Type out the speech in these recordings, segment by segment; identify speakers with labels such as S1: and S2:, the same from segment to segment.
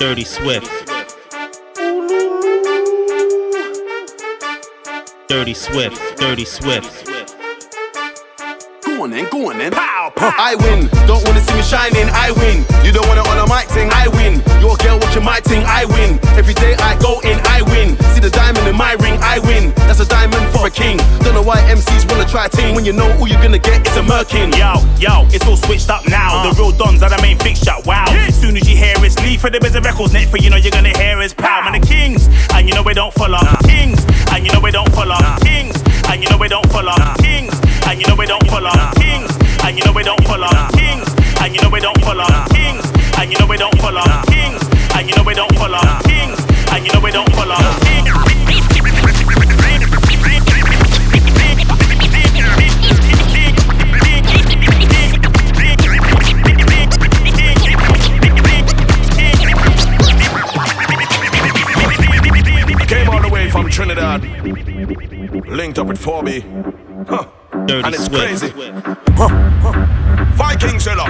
S1: Dirty Swift. Dirty Swift, Dirty Swift.
S2: Going in, going in. Pow! I win. Don't wanna see me shining. I win. You don't wanna on a mic thing. I win. Your girl watching my thing. I win. Every day I go in. I win. See the diamond in my ring. I win. That's a diamond for a king. Don't know why MCs wanna try ting when you know all you're gonna get is a merkin.
S3: Yo, yo, it's all switched up now. Uh. The real dons are the main fixture. Wow. As soon as you hear it's leave for the biz of records, net for you know you're gonna hear is pow. Man, the kings, and you know we don't follow. Kings, and you know we don't follow. Kings, and you know we don't follow. Kings, and you know we don't follow. Kings, and you know we don't follow. Kings, and you know we don't follow. Kings, and you know we don't follow. Kings, and you know we don't follow. Kings, and you know we don't follow.
S4: Came all the way from Trinidad. Linked up with 4B. Huh.
S1: Dirty
S4: And it's
S1: Swift.
S4: crazy. Huh. Huh. Viking Zilla.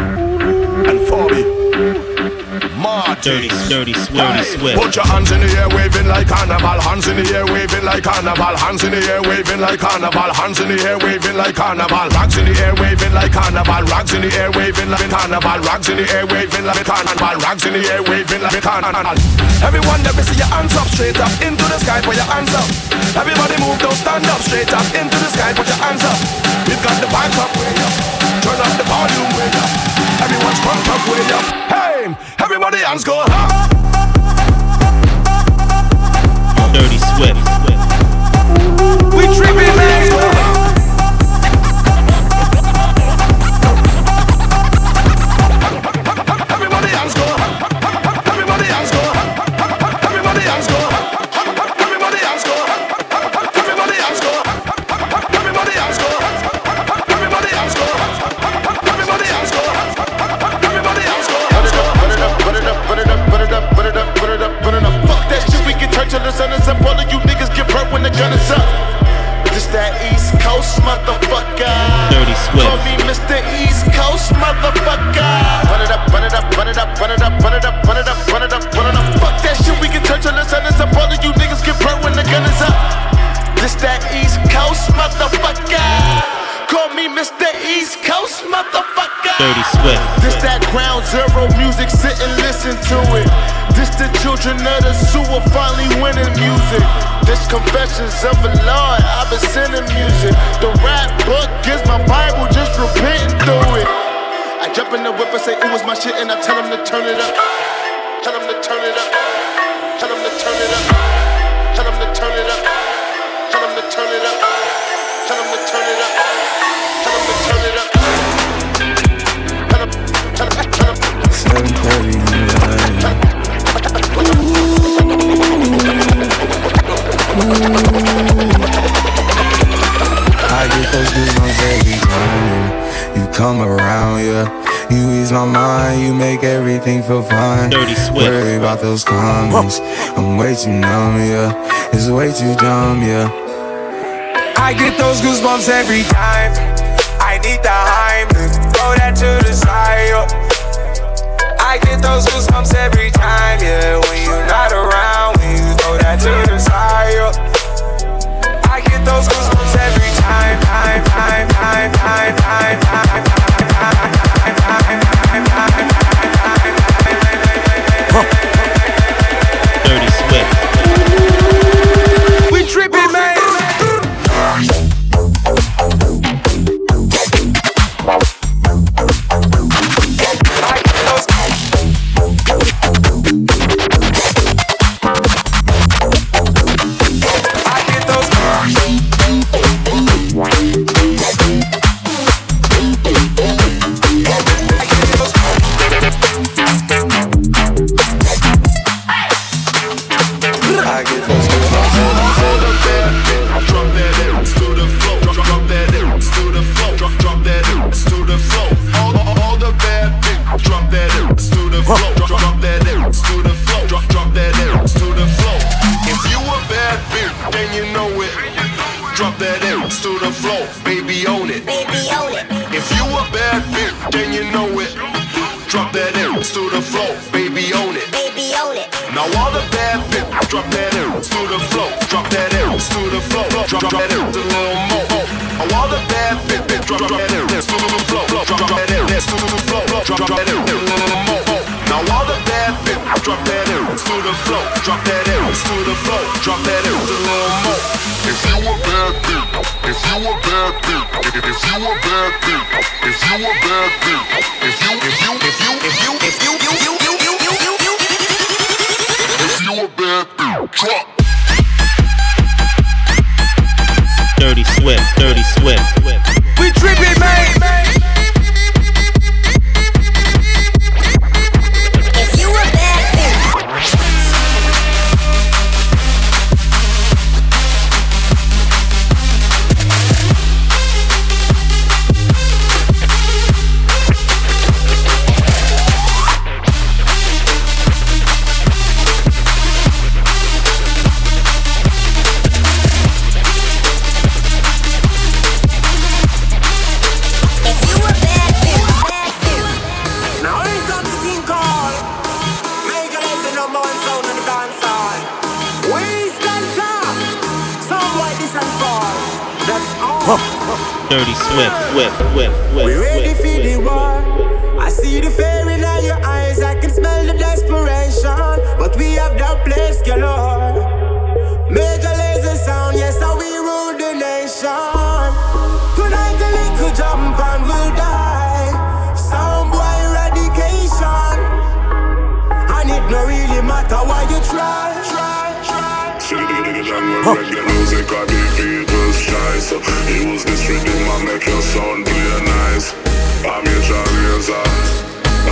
S4: And 4B. Marty.
S1: Dirty, dirty, dirty Swift.
S4: Put your hands in the air, waving like carnival. Hands in the air, waving like carnival. Hands in the air, waving like carnival. Hands in the air, waving like carnival. Rags in the air, waving like carnival. Rags in the air, waving like carnival. Rags in the air, waving like carnival. Rags in the air, waving like carnival. Everyone, let me see your hands up, straight up into the sky. Put your hands up. Everybody move, don't stand up, straight up into the sky. Put your hands up. We've got the vibes up, way up. Turn up the volume, way up. Everyone's crunk up, way up. Hey, everybody, hands go up.
S1: Dirty Swift.
S4: We tripping, man.
S5: Music, sit and listen to it. This the children of the sewer finally winning music. This confessions of a Lord, I've been sending music. The rap book is my Bible, just repenting through it. I jump in the whip and say it was my shit, and I tell them to turn it up.
S6: everything feel fine.
S1: Dirty Swift.
S6: Worry about those comments. I'm way too numb, yeah. It's way too dumb, yeah. I get those goosebumps every time. I need the high. Throw that to the side. I get those goosebumps every time, yeah. When you're not around, when you throw that to the side. I get those goosebumps every time, time, time, time, time, time. time.
S5: That ass to the floor, baby own it.
S7: Baby, own it.
S5: If you a bad bitch, then you know it. Drop that ass
S6: to the floor, baby own it.
S7: Baby, own it.
S6: Now all the bad bitches drop that hips to the floor, drop that hips to the floor, drop, drop that hips a little more. Now all the bad bitches drop, drop that hips to the floor, drop, drop that hips to the floor, drop, drop that hips a little more. Now all the bad bitches drop that hips to the floor, drop that hips to the floor, drop that hips a little more.
S8: If you a bad bitch, if you a bad bitch, if you a bad bitch, if you a bad bitch, if you if you if you if you if you you you you you you you you if you a bad bitch, drop.
S9: Dirty Swift, Dirty Swift.
S1: We tripping, man.
S9: Dirty Swift, whip, whip, whip,
S10: We ready
S9: whip,
S10: for the
S9: whip.
S10: war. I see the fear in all your eyes. I can smell the desperation. But we have that place galore. Major Lazer sound, yes, how we rule the nation. Tonight a little jump and we'll die. Sound boy eradication. And it no really matter why you try. Try, try.
S8: Reggae music are the people's choice. Use this rhythm and make your sound nice. I'm your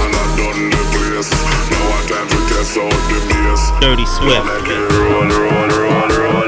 S8: and I done the place. Now I time to test out the bass.
S9: Dirty Swift.
S8: Make roll, roll, roll, roll, roll, roll,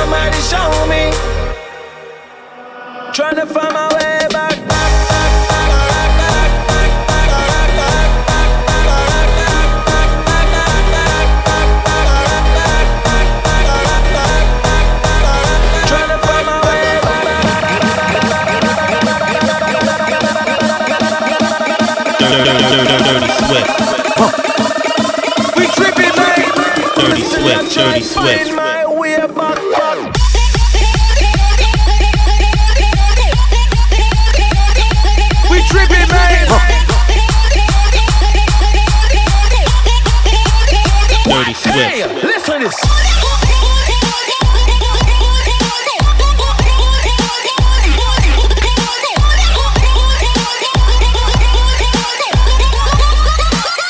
S11: somebody show me? Trying to find my way back, back, find my way back,
S9: Dirty, Swift.
S1: We tripping, man.
S9: Dirty Swift, Dirty
S11: Find
S1: Hey,
S9: Swift.
S1: listen to this.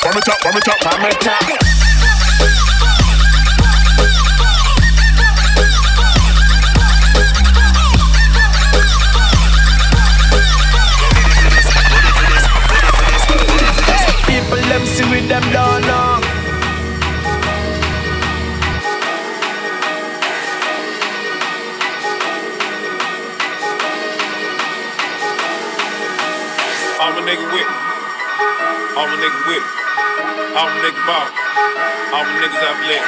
S8: From the top, from the top, from the top.
S12: My nigga with. All my niggas with. All my niggas ball. All my niggas athletic.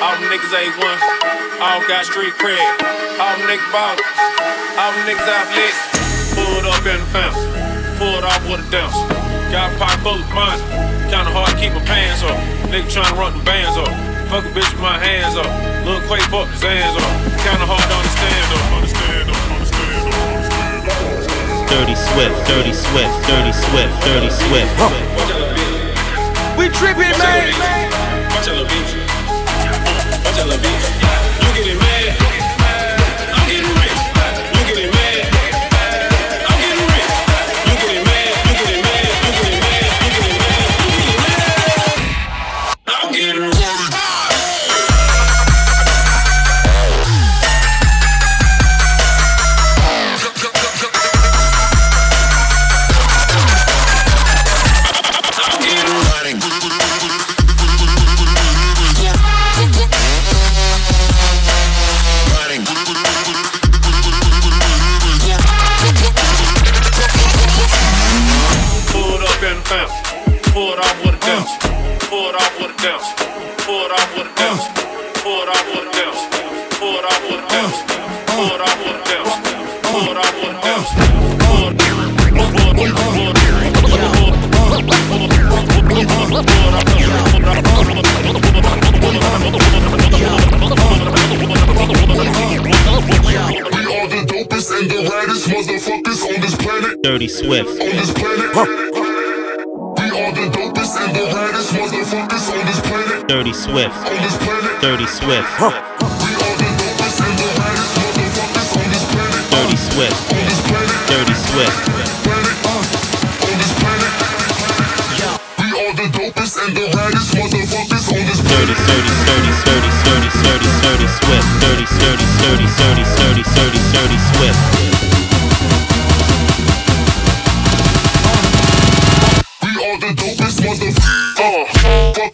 S12: All my niggas A1. All got street cred. All my niggas ball. All my niggas athletic. Pulled up in the fence. Pulled off with a dance. Got a pocket full of money. Kinda hard to keep my pants up. Nigga tryna run the bands up. Fuck a bitch with my hands up. Little Quake fuck his hands up. Kinda hard to understand up. Understand up.
S13: Dirty Swift, Dirty Swift, Dirty Swift, Dirty Swift.
S12: Watch your little bitch.
S1: We tripping, man.
S12: Watch your little bitch. Watch your little bitch. You getting mad?
S13: Dirty Swift,
S14: On this planet. We are the dopest and the raddest motherfuckers on this planet.
S13: Dirty Swift,
S14: On this planet.
S13: Dirty Swift,
S14: We motherfuckers on this
S13: Dirty, dirty, dirty, dirty, dirty, dirty, dirty, Swift. Dirty, dirty, dirty, dirty, dirty, dirty, dirty, Swift.
S14: We are the dopest motherfuckers.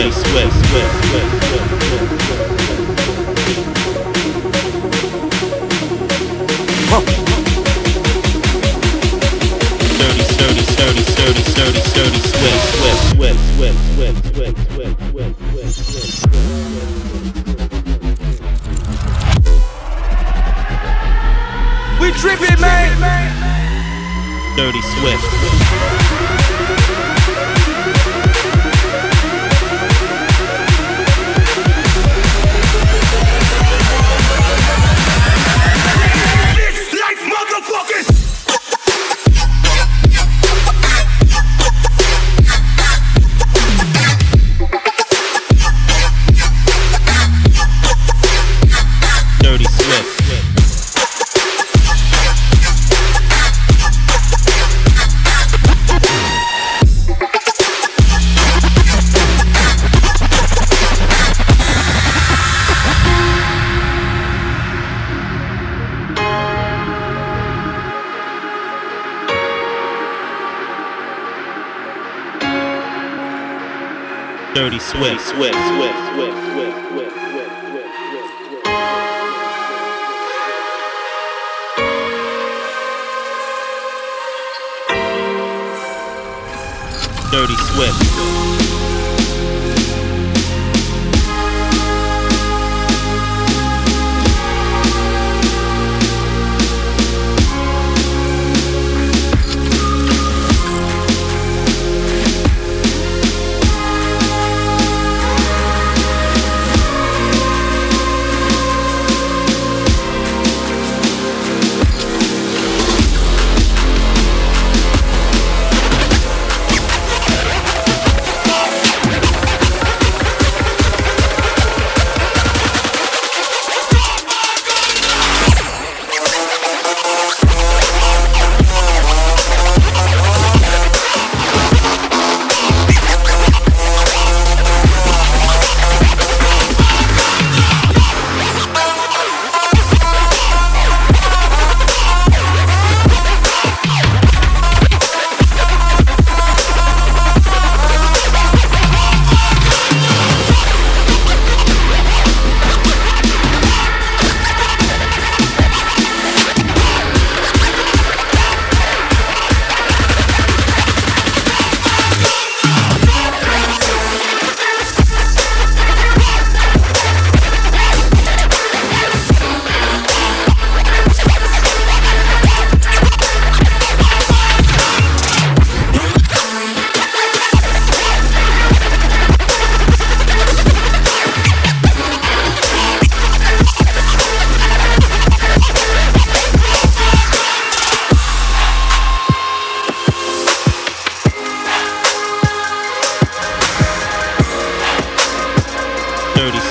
S13: Swift, Swift, Swift, Swift, Swift, Swift.
S1: We tripping, man.
S13: Dirty Swift. Dirty Swift. Dirty Swift, Swift, Swift,
S1: Swift, Swift. Dirty Swift.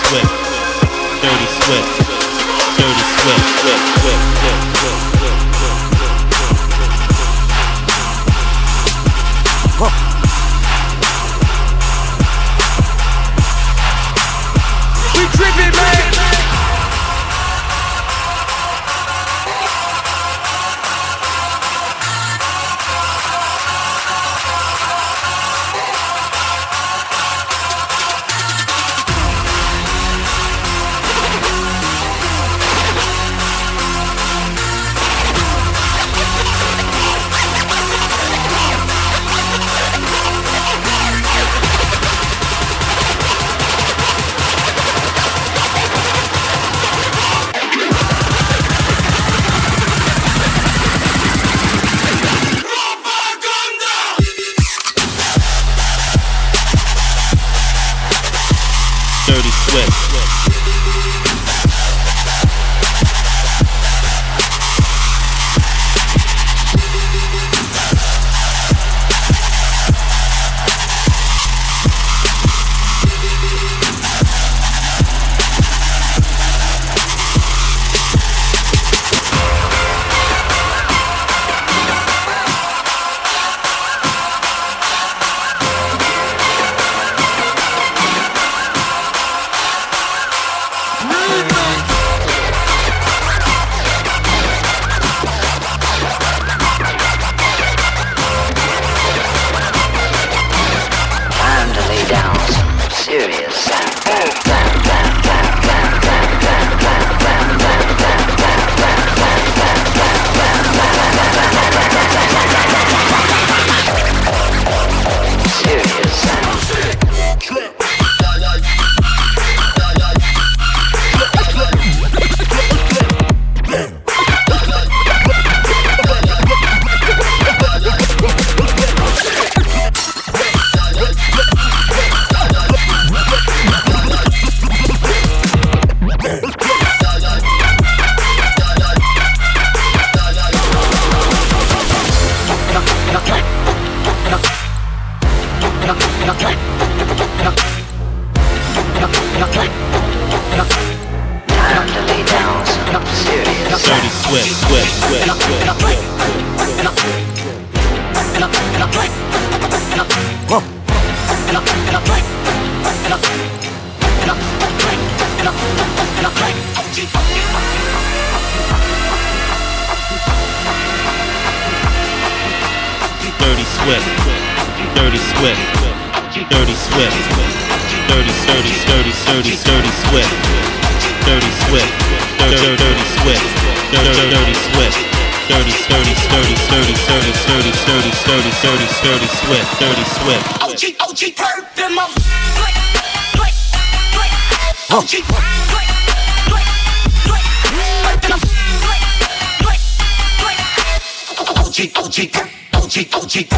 S1: Swift. Dirty Swift. Dirty Swift. Swift, Swift, Swift, Swift.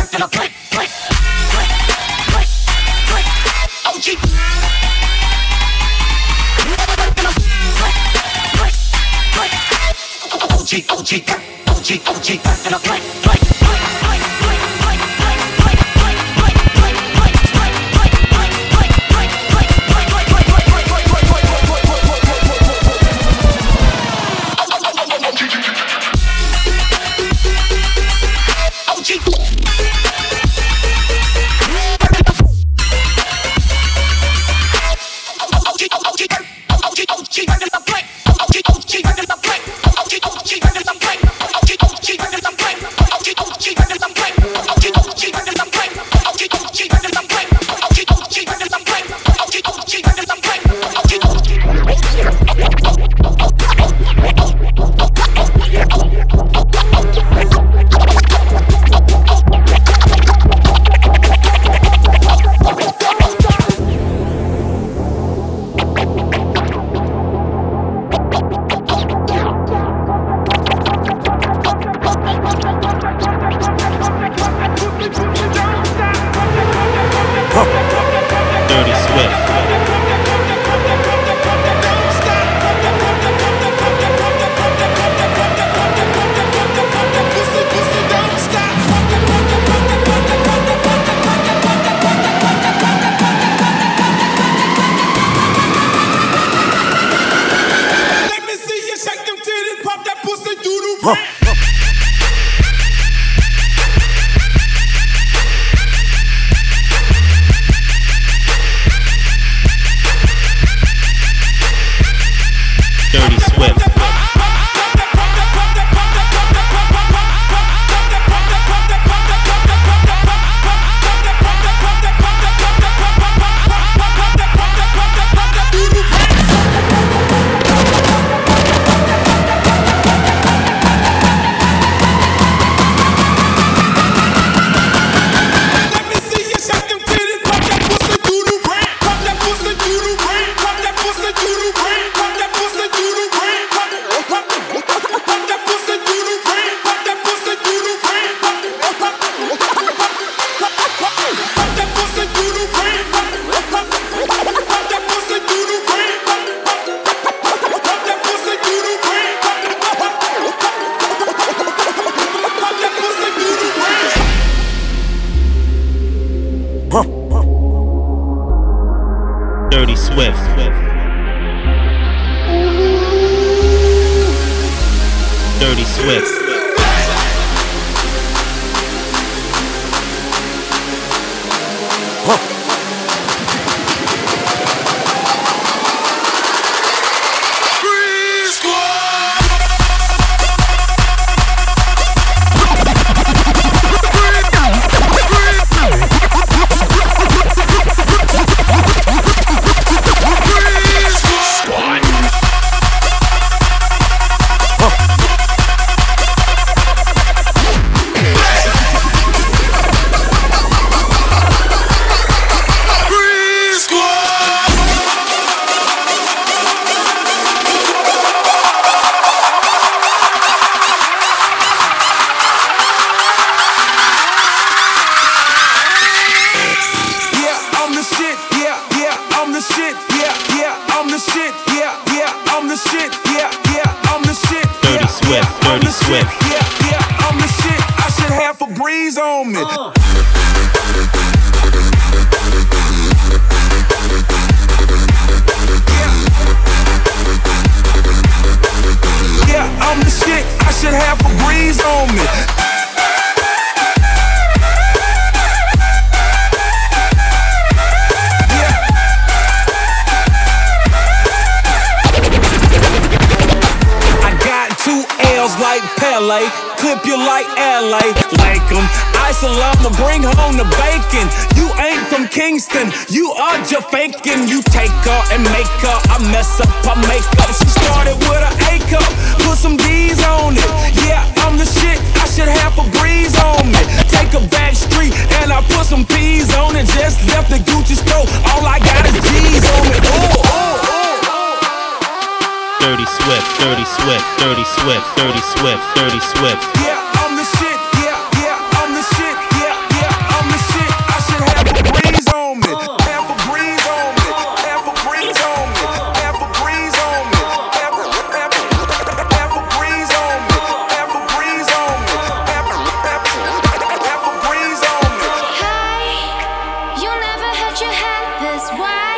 S15: surf and I break, break, break, break, break.
S16: OG. OG, OG, OG, OG, and I play, play, play.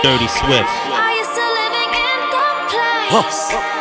S15: Dirty Swift.
S17: Huh.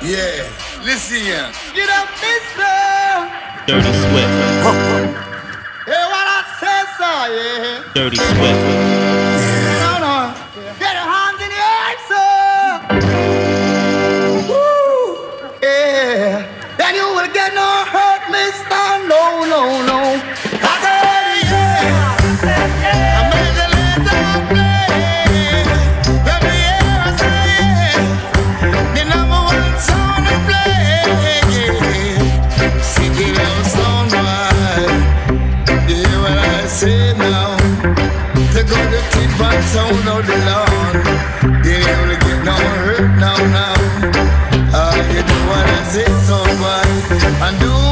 S17: Yeah,
S18: listen here. Get up, mister.
S15: Dirty Swift.
S18: Hear what I say, sir, yeah.
S15: Dirty Swift.
S18: No, no. Get your hands in the air, sir. Woo. Yeah. Then you will get no hurt, mister. No, no, no. to go to keep on sound of the You ain't to get no hurt now, now. Uh, you do what I say, so why? And do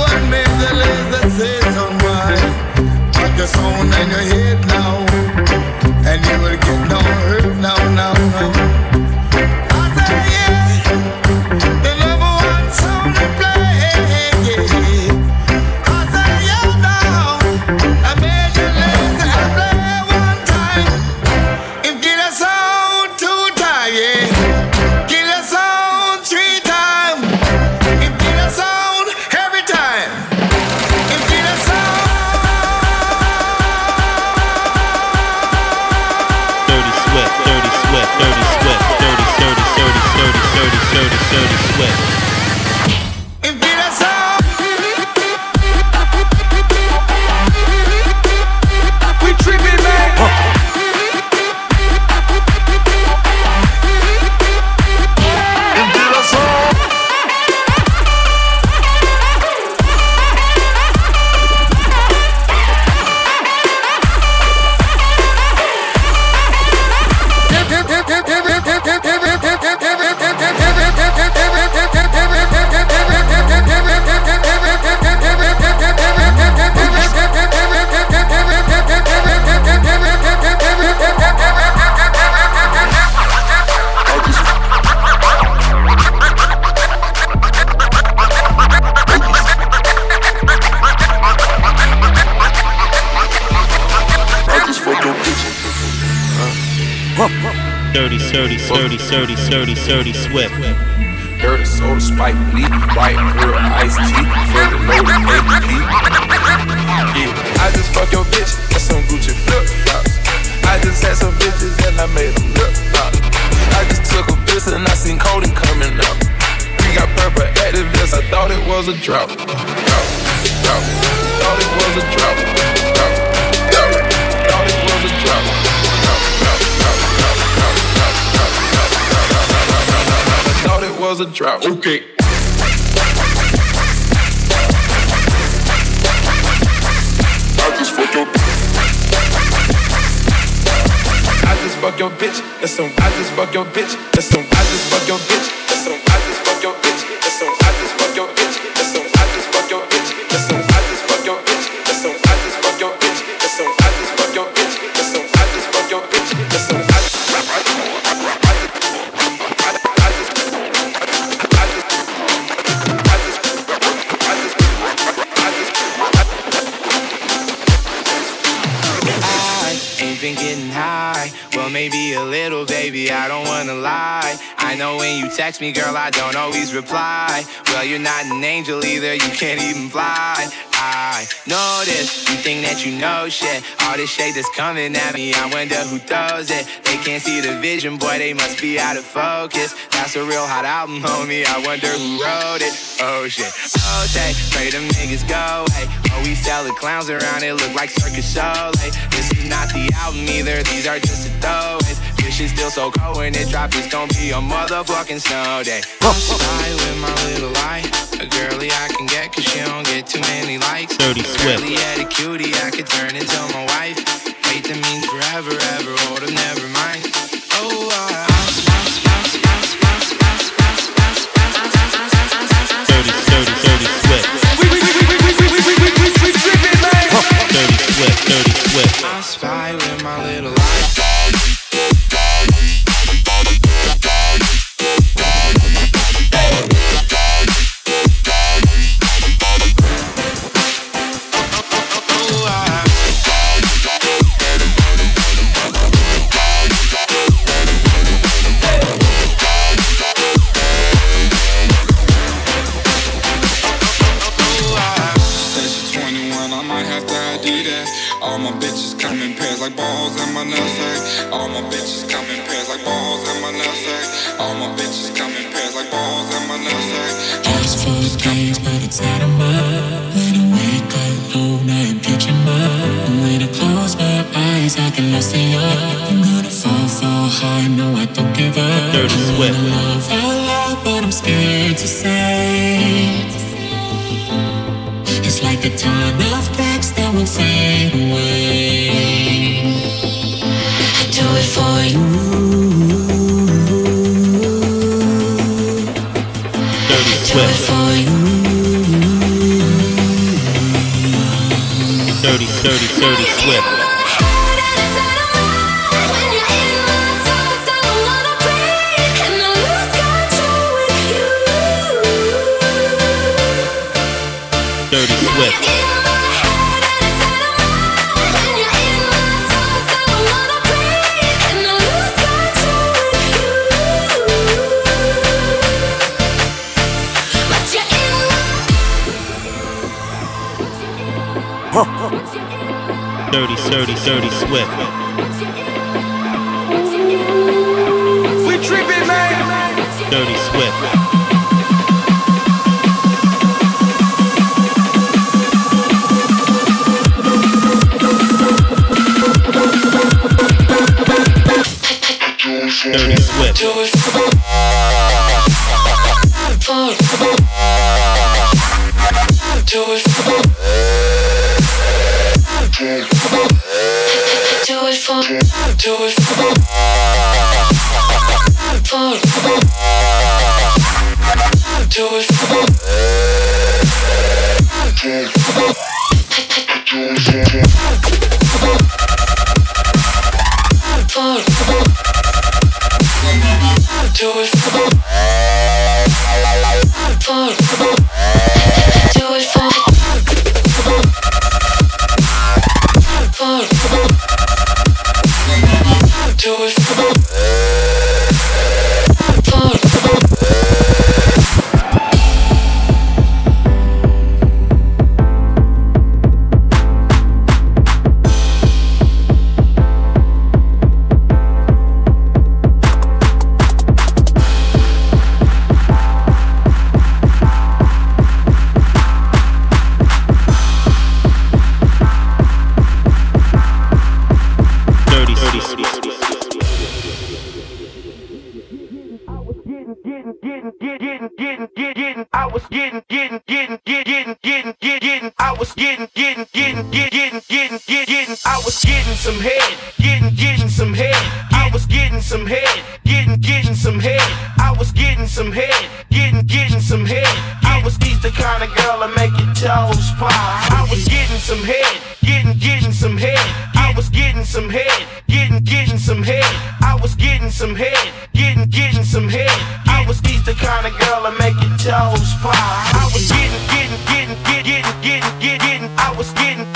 S15: Dirty, dirty, dirty, swift.
S19: Dirty soda, spike leaf, white girl, iced tea, fully loaded AP. Yeah, I just fuck your bitch, and some Gucci flip flops. I just had some bitches and I made them lip lock. I just took a piss and I seen Cody coming up. We got purple Actavis, I thought it was a drought. Thought it a drought. Okay. I just fuck your I just fuck your bitch. That's some. I just fuck your bitch. That's some. I just fuck your bitch. That's some.
S20: Text me, girl, I don't always reply. Well, you're not an angel either. You can't even fly. I know this. You think that you know shit. All this shade that's coming at me. I wonder who throws it. They can't see the vision, boy. They must be out of focus. That's a real hot album, homie. I wonder who wrote it. Oh shit. Okay, pray them niggas go away. Oh, we sell the clowns around it. Look like circus. Like, this is not the album either. These are just the throwaways. This shit's still so cold when it drops. It's gonna be a motherfucking snow day. I with my little light. A girly I can get cause she don't get too many likes.
S15: Dirty Swift.
S20: Girly at a cutie I could turn into my wife. Wait, that means forever, ever. Hold up, never mind. Oh, I.
S15: Dirty, dirty, dirty, swift. Dirty, swift, dirty, swift.
S20: I spy with my little light.
S15: Dirty, dirty, dirty, swift.
S1: We tripping, man.
S15: Dirty Swift. Dirty Swift.
S21: Do it do it for, for, do it
S22: getting, getting, getting, getting, getting, getting, was getting, getting, getting, getting, getting, getting, getting. I was getting some head, getting, getting some head. I was getting some head, getting, getting some head. I was getting some head, getting, getting some head. I was these the kind of girl that make your toes pop. I was getting some head, getting, getting some head. I was getting some head, getting, getting some head. I was getting some head, getting, getting some head. I was these the kind of girl that make your toes pop. I was getting, getting, getting, getting, getting, getting, getting. I was getting,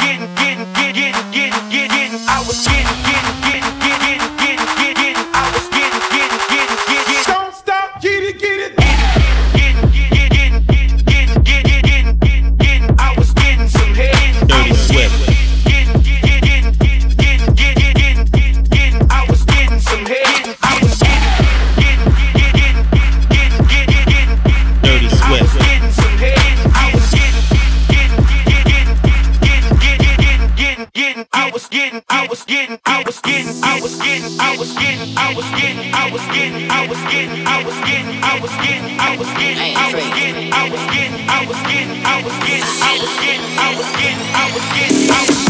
S22: I was getting, I was getting, I was getting, I was getting, I was getting, I was getting, I was getting, I was getting, I was getting, I was getting, I was getting, I was getting, I was getting, I was getting, I was getting, I was getting, I was getting, I was getting, I was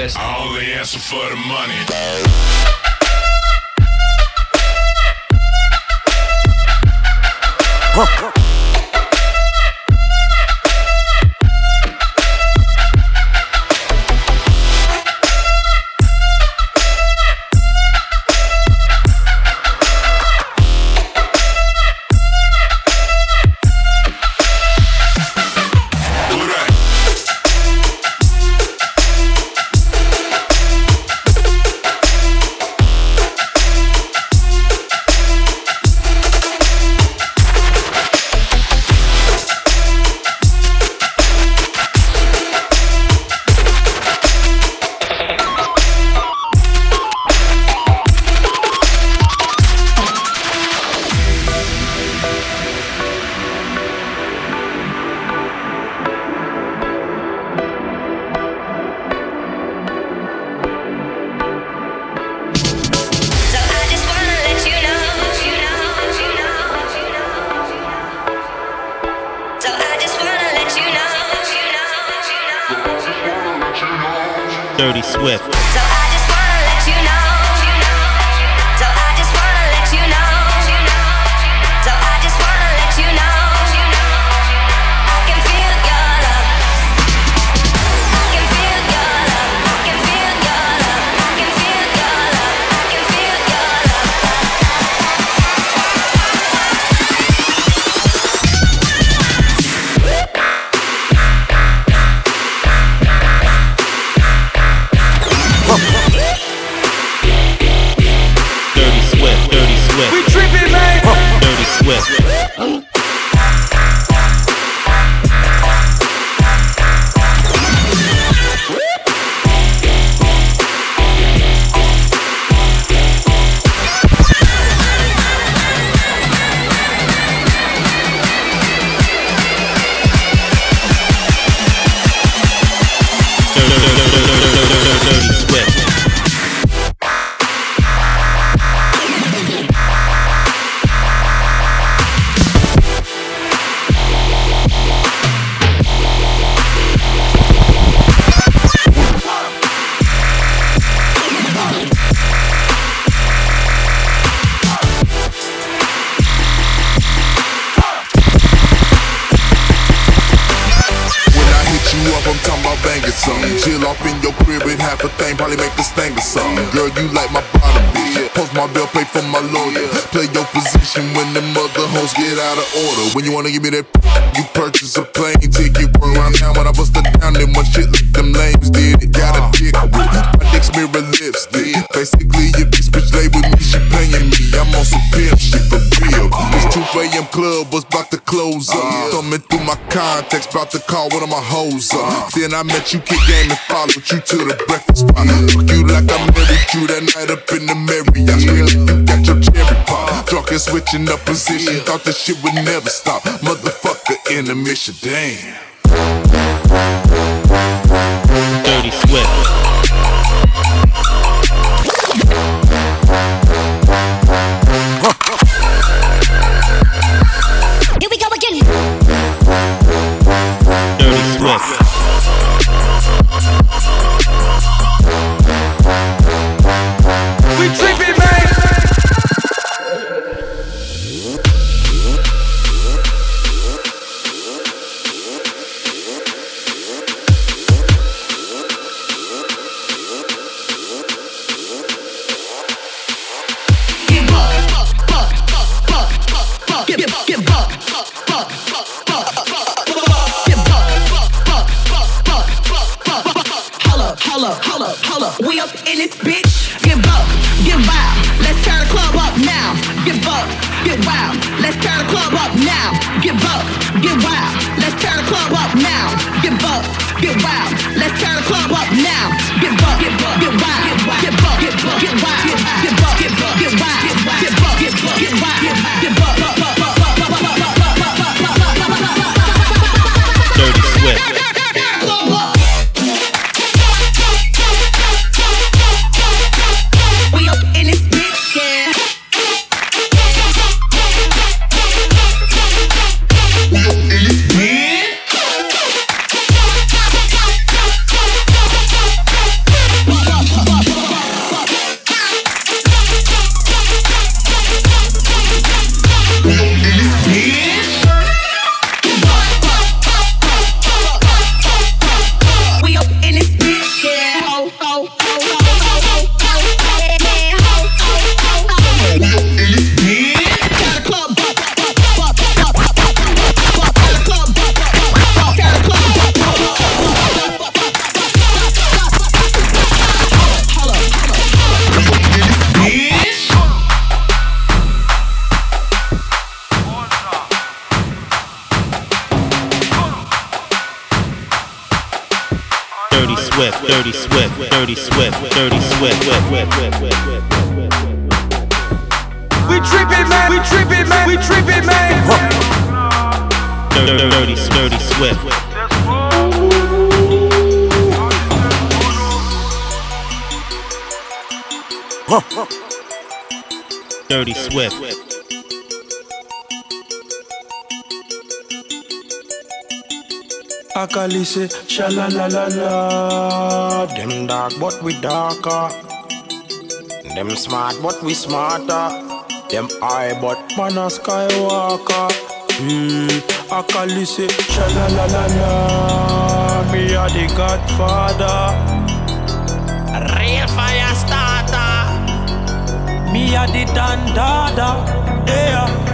S23: best.
S4: I only answer for the money. out the car, one of my hoes up. Then I met you, kid game, and followed you to the breakfast spot. Fuck you like I married you that night up in the Marriott. Really, you got your cherry pop. Drunk and switching up position, thought this shit would never stop. Motherfucker in the mission, damn.
S15: Dirty Swift.
S11: say sha la la la la. Them dark but we darker. Them smart but we smarter. Them high but man a skywalker. Hmm, I call you say sha la la la la. Me a the Godfather. Real fire starter. Me a the Don Dada. Yeah.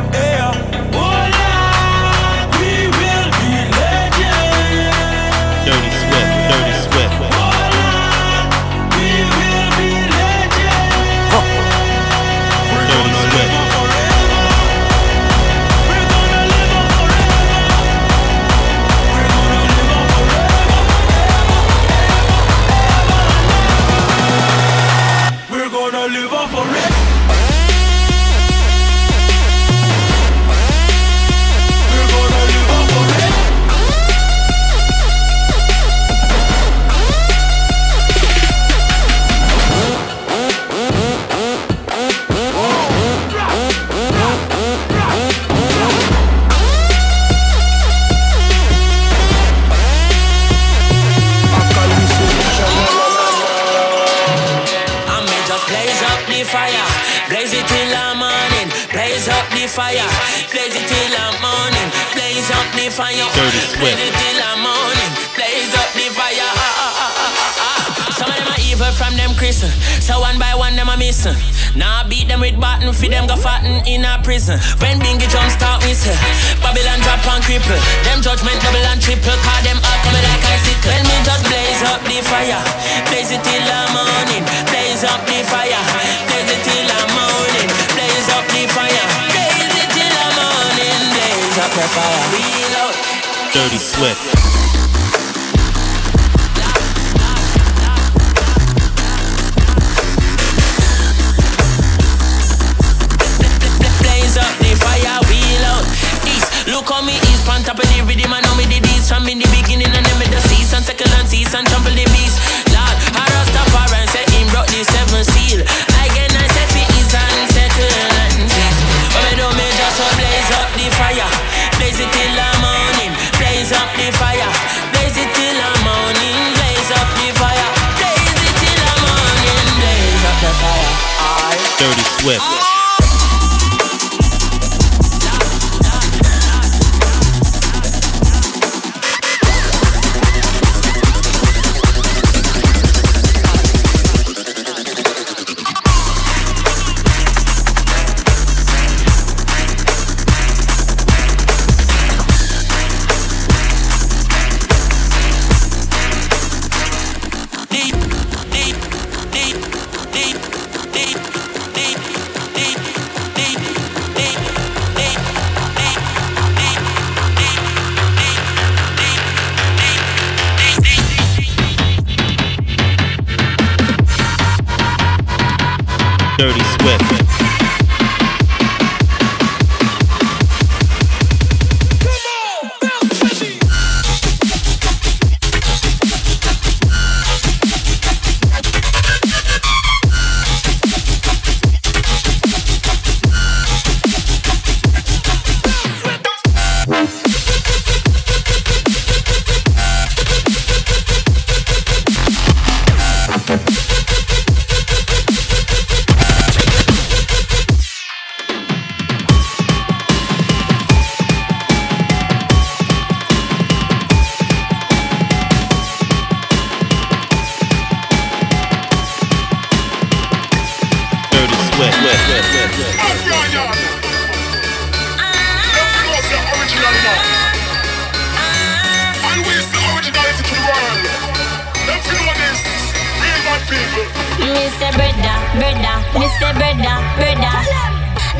S1: brother, Mister brother, brother.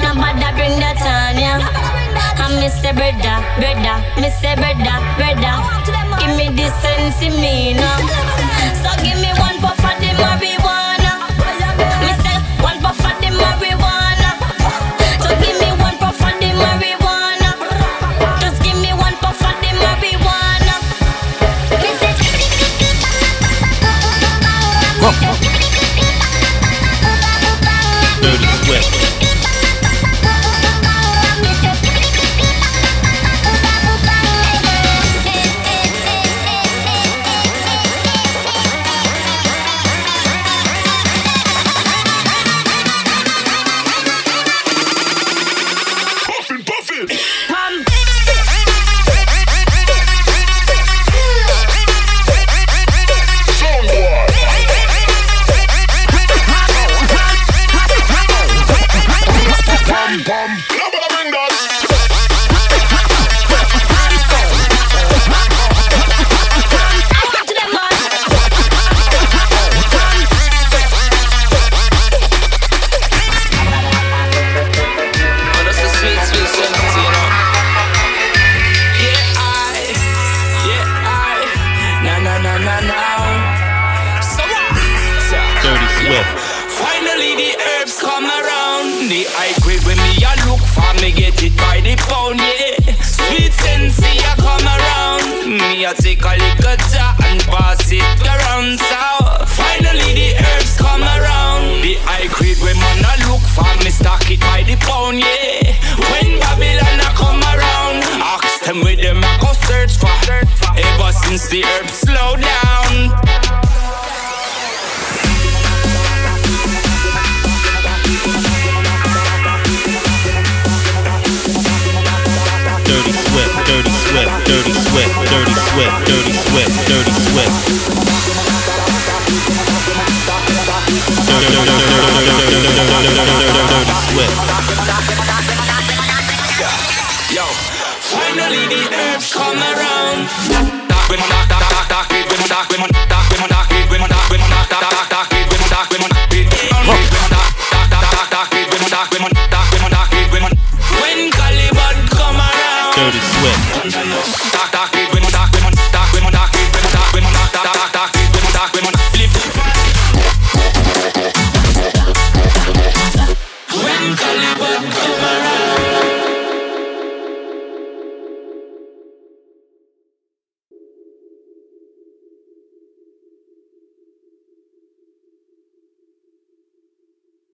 S1: No bother bring that on ya. I'm Mister brother, brother, Mister brother, brother. Give me the sense in me now. So give me one puff of the
S7: Mary. you
S24: take a little jar and pass it around. So finally the herbs come around. The high grade when man I look for, me stock it by the pound, yeah. When Babylon a come around, ask them with them a go search for. Ever since the herbs slow down.
S25: Dirty Swift. Dirty Swift. dirty swift. Swift, Dirty Swift, Dirty Swift, Dirty Swift. Dirty Swift.
S24: Yo, finally the herbs come around.
S15: Dirty Swift.